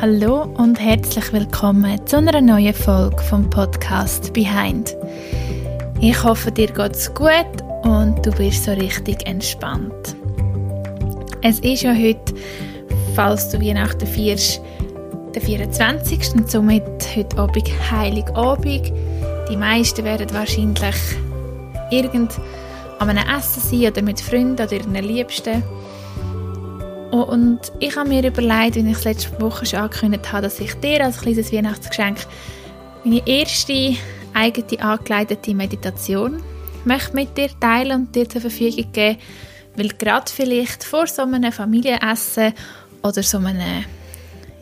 Hallo und herzlich willkommen zu einer neuen Folge vom Podcast Behind. Ich hoffe, dir geht's gut und du bist so richtig entspannt. Es ist ja heute, falls du Weihnachten feierst, der 24. und somit heute Abend Heiligabend. Die meisten werden wahrscheinlich irgend an einem Essen sein oder mit Freunden oder ihren Liebsten. Und ich habe mir überlegt, wie ich es letzte Woche schon angekündigt habe, dass ich dir als kleines Weihnachtsgeschenk meine erste eigene angeleitete Meditation möchte mit dir teilen und dir zur Verfügung geben, weil gerade vielleicht vor so einem Familienessen oder so einem,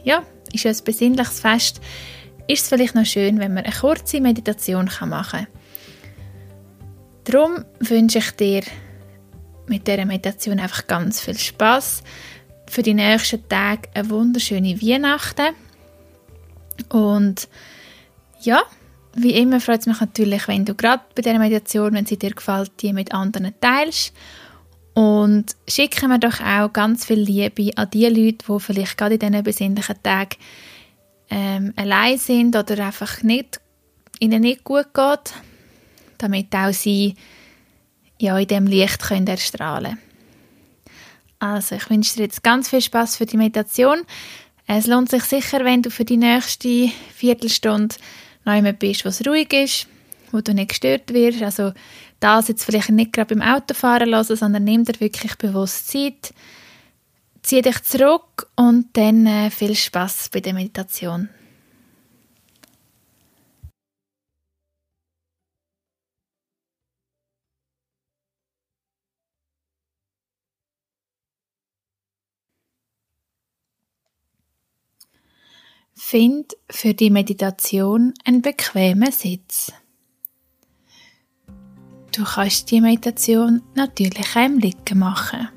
ja, ist ja ein besinnliches Fest, ist es vielleicht noch schön, wenn man eine kurze Meditation machen kann. Darum wünsche ich dir mit dieser Meditation einfach ganz viel Spaß für die nächsten Tage eine wunderschöne Weihnachten. Und ja, wie immer freut es mich natürlich, wenn du gerade bei dieser Meditation, wenn sie dir gefällt, die mit anderen teilst. Und schicke mir doch auch ganz viel Liebe an die Leute, die vielleicht gerade in diesen besinnlichen Tagen ähm, allein sind oder einfach nicht, ihnen nicht gut geht, damit auch sie ja, in diesem Licht können erstrahlen können. Also, ich wünsche dir jetzt ganz viel Spaß für die Meditation. Es lohnt sich sicher, wenn du für die nächste Viertelstunde noch jemand bist, was ruhig ist, wo du nicht gestört wirst. Also, das jetzt vielleicht nicht gerade beim Autofahren lassen, sondern nimm dir wirklich bewusst Zeit. Zieh dich zurück und dann äh, viel Spaß bei der Meditation. Find für die Meditation einen bequemen Sitz. Du kannst die Meditation natürlich auch im Liegen machen.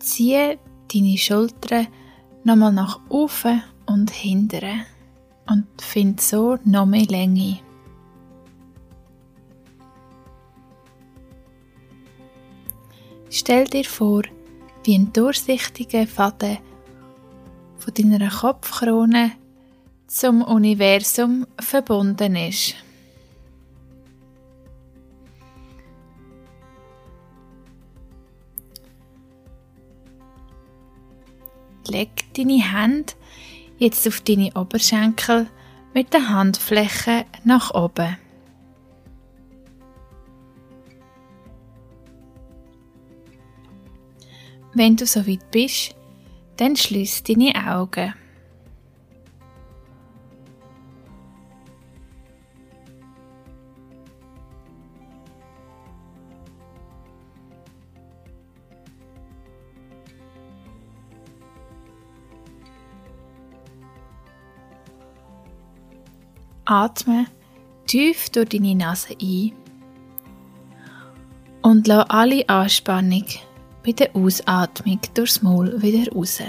Ziehe deine Schultern nochmal nach oben und hinten und find so noch mehr Länge. Stell dir vor, wie ein durchsichtiger Faden von deiner Kopfkrone zum Universum verbunden ist. Leg deine Hände jetzt auf deine Oberschenkel mit der Handfläche nach oben. Wenn du so weit bist, dann schließ deine Augen. Atme tief durch deine Nase ein und lass alle Anspannung bei der Ausatmung durchs Maul wieder raus.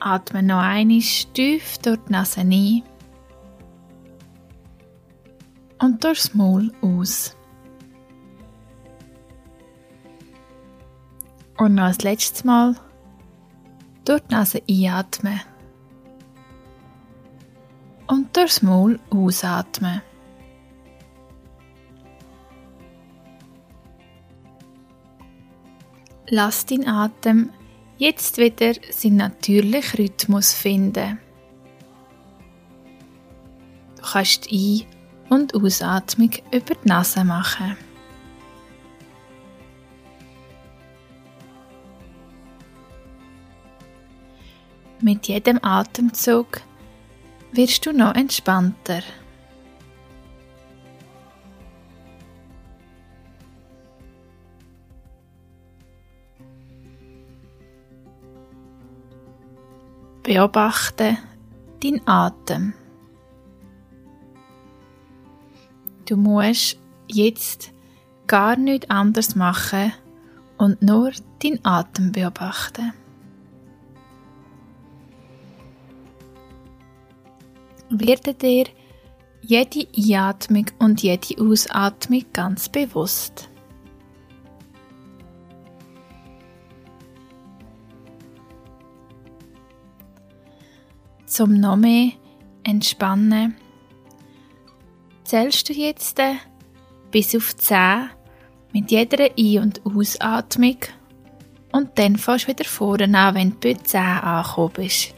Atme noch einmal tief durch die Nase ein und durchs Maul aus. Und noch ein letztes Mal durch die Nase einatmen und durchs Maul ausatmen. Lass deinen Atem jetzt wieder seinen natürlichen Rhythmus finden. Du kannst die Ein- und Ausatmung über die Nase machen. Mit jedem Atemzug wirst du noch entspannter. Beobachte deinen Atem. Du musst jetzt gar nichts anderes machen und nur deinen Atem beobachten. Werde dir jede Einatmung und jede Ausatmung ganz bewusst. Zum noch mehr entspannen, zählst du jetzt bis auf 10 mit jeder Ein- und Ausatmung? Und dann fährst du wieder vorne an, wenn du bei 10 angekommen bist.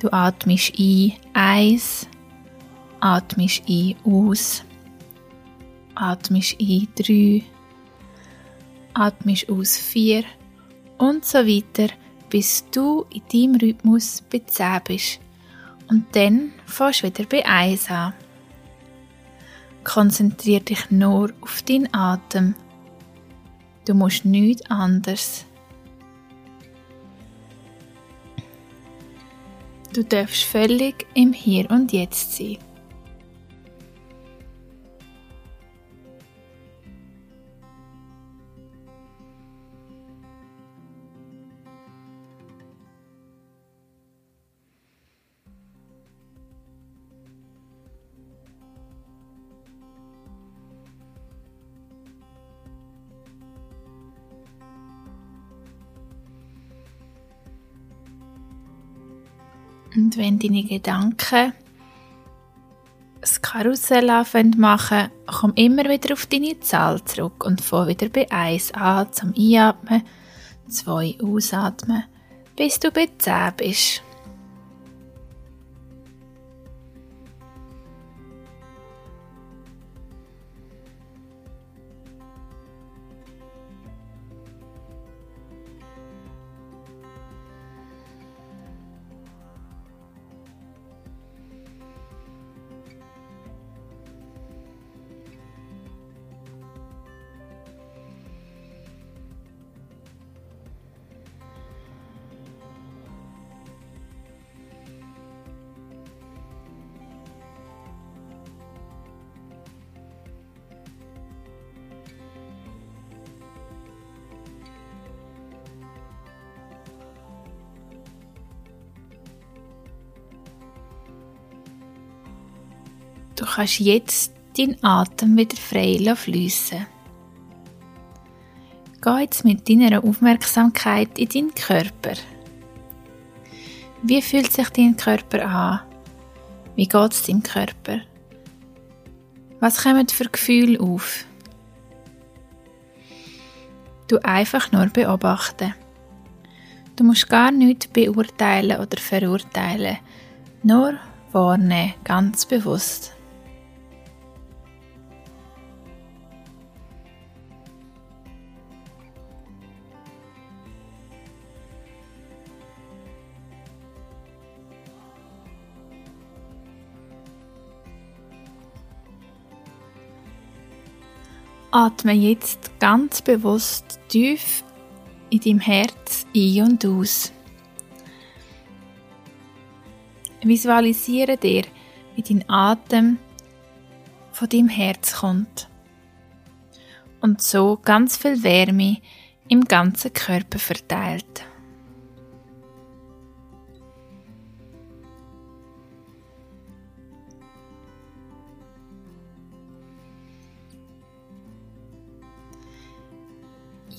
Du atmest ein, 1, atmest ein, aus, atmest ein, 3, atmest aus, 4 und so weiter, bis du in deinem Rhythmus bei 10 bist. Und dann fährst du wieder bei 1 an. Konzentriere dich nur auf deinen Atem. Du musst nichts anderes. Du darfst völlig im Hier und Jetzt sein. Und wenn deine Gedanken das Karussell machen, komm immer wieder auf deine Zahl zurück und fahr wieder bei 1 an zum Einatmen, 2 ausatmen, bis du bei 10 bist. Du kannst jetzt deinen Atem wieder frei fließen. Geh jetzt mit deiner Aufmerksamkeit in deinen Körper. Wie fühlt sich dein Körper an? Wie geht es deinem Körper? Was kommen für Gefühle auf? Du einfach nur beobachten. Du musst gar nichts beurteilen oder verurteilen, nur wahrnehmen, ganz bewusst. Atme jetzt ganz bewusst tief in deinem Herz ein und aus. Visualisiere dir, wie dein Atem von deinem Herz kommt und so ganz viel Wärme im ganzen Körper verteilt.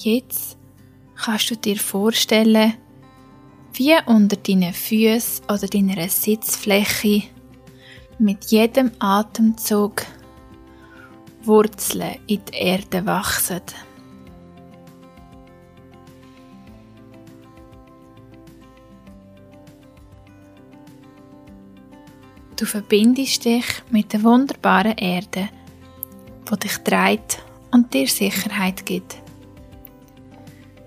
Jetzt kannst du dir vorstellen, wie unter deinen Füßen oder deiner Sitzfläche mit jedem Atemzug Wurzeln in die Erde wachsen. Du verbindest dich mit der wunderbaren Erde, die dich trägt und dir Sicherheit gibt.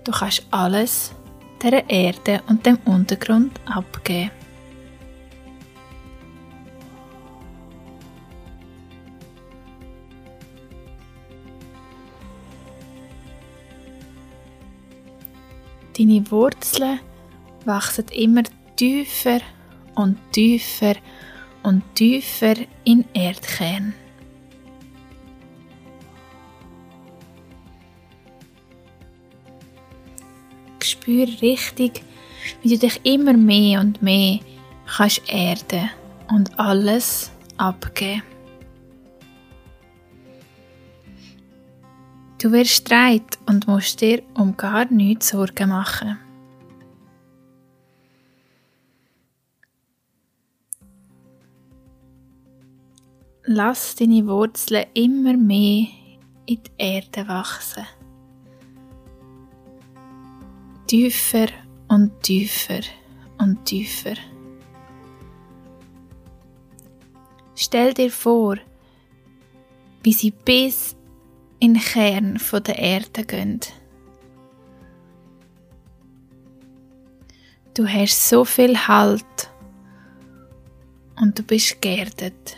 Du kannst alles der Erde und dem Untergrund abgeben. Deine Wurzeln wachsen immer tiefer und tiefer und tiefer in Erdkern. ich richtig, wie du dich immer mehr und mehr kannst erden und alles abgeben. Du wirst Streit und musst dir um gar nichts Sorgen machen. Lass deine Wurzeln immer mehr in die Erde wachsen. Tiefer und tiefer und tiefer. Stell dir vor, wie sie bis in den Kern der Erde gehen. Du hast so viel Halt und du bist geerdet.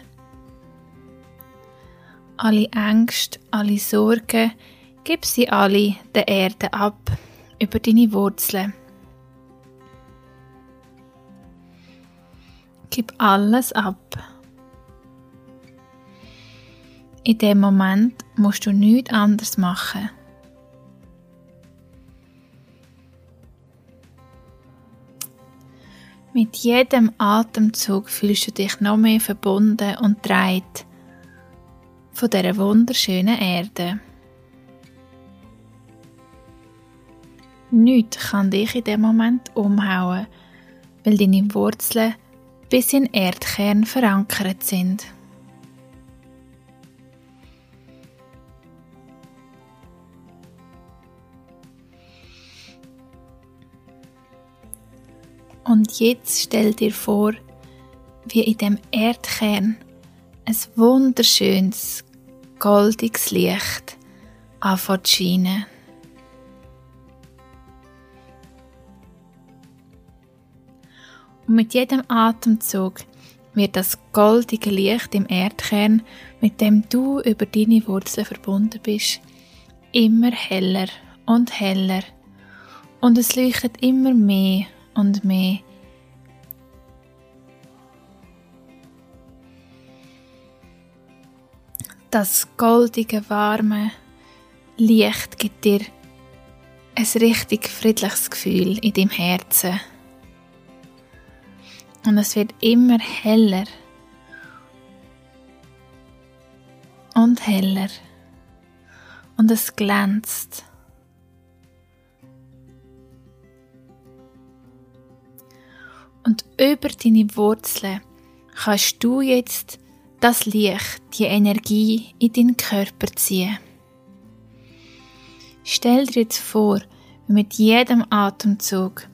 Alle Ängste, alle Sorgen, gib sie alle der Erde ab über deine Wurzeln. Gib alles ab. In dem Moment musst du nichts anderes machen. Mit jedem Atemzug fühlst du dich noch mehr verbunden und dreit von dieser wunderschönen Erde. Nichts kann dich in dem Moment umhauen, weil deine Wurzeln bis in den Erdkern verankert sind. Und jetzt stell dir vor, wie in dem Erdkern ein wunderschönes, goldiges Licht anfängt zu scheinen. Und mit jedem Atemzug wird das goldige Licht im Erdkern, mit dem du über deine Wurzeln verbunden bist, immer heller und heller. Und es leuchtet immer mehr und mehr. Das goldige, warme Licht gibt dir ein richtig friedliches Gefühl in deinem Herzen. Und es wird immer heller und heller. Und es glänzt. Und über deine Wurzeln kannst du jetzt das Licht, die Energie in deinen Körper ziehen. Stell dir jetzt vor, wie mit jedem Atemzug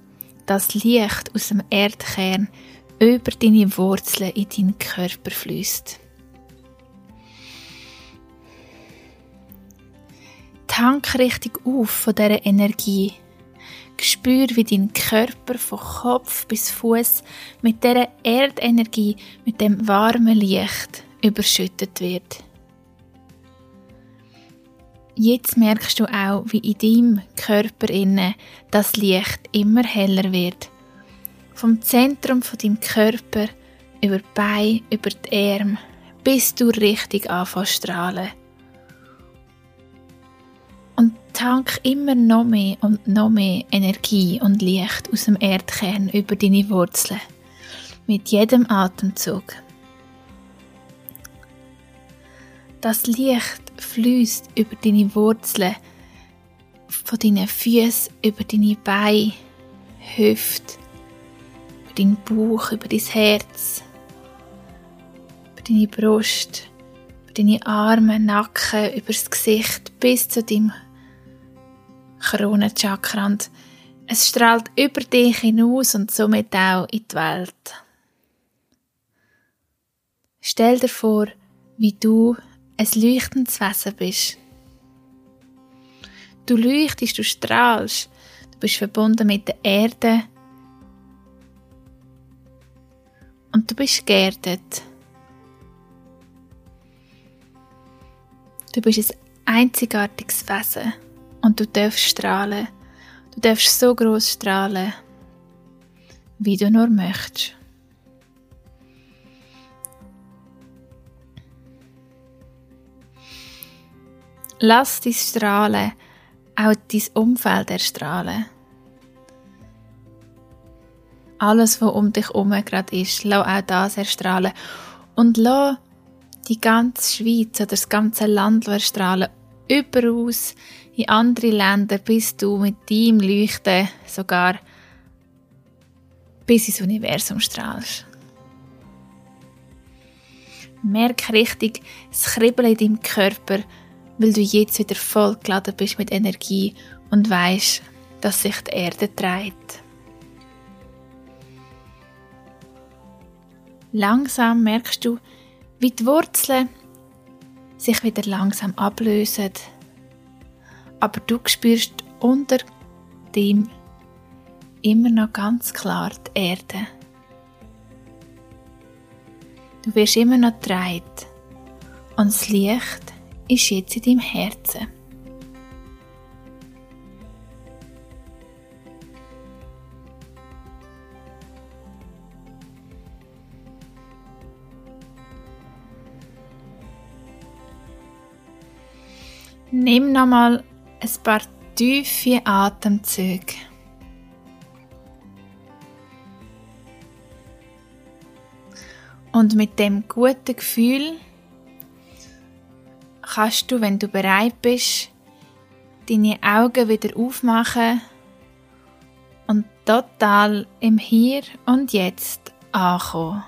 das Licht aus dem Erdkern über deine Wurzeln in deinen Körper fließt. Tank richtig auf von dieser Energie Spür, wie dein Körper von Kopf bis Fuß mit der Erdenergie, mit dem warmen Licht überschüttet wird. Jetzt merkst du auch, wie in deinem Körper inne das Licht immer heller wird. Vom Zentrum von deinem Körper über die Beine, über die Arme, bis du richtig anfängst strahlen. tank immer noch mehr und noch mehr Energie und Licht aus dem Erdkern über deine Wurzeln. Mit jedem Atemzug. Das Licht fließt über deine Wurzeln, von deinen Füßen über deine Beine, Hüfte, über deinen Bauch, über dein Herz, über deine Brust, über deine Arme, Nacken, über das Gesicht bis zu deinem Kronenchakra und es strahlt über dich hinaus und somit auch in die Welt. Stell dir vor, wie du ein leuchtendes Wesen bist. Du leuchtest, du strahlst, du bist verbunden mit der Erde und du bist geerdet. Du bist ein einzigartiges Wesen. Und du darfst strahlen. Du darfst so groß strahlen, wie du nur möchtest. Lass dein Strahlen auch dein Umfeld erstrahlen. Alles, was um dich herum gerade ist, lass auch das erstrahlen. Und lass die ganze Schweiz oder das ganze Land erstrahlen. Überaus in andere Länder bist du mit deinem Leuchten sogar bis ins Universum strahlst. Merk richtig das Kribbeln in deinem Körper, weil du jetzt wieder vollgeladen bist mit Energie und weißt, dass sich die Erde dreht. Langsam merkst du, wie die Wurzeln sich wieder langsam ablösen, aber du spürst unter dem immer noch ganz klar die Erde. Du wirst immer noch dreit und das Licht ist jetzt in deinem Herzen. Nimm nochmal ein paar tiefe Atemzüge. Und mit dem guten Gefühl kannst du, wenn du bereit bist, deine Augen wieder aufmachen und total im Hier und Jetzt ankommen.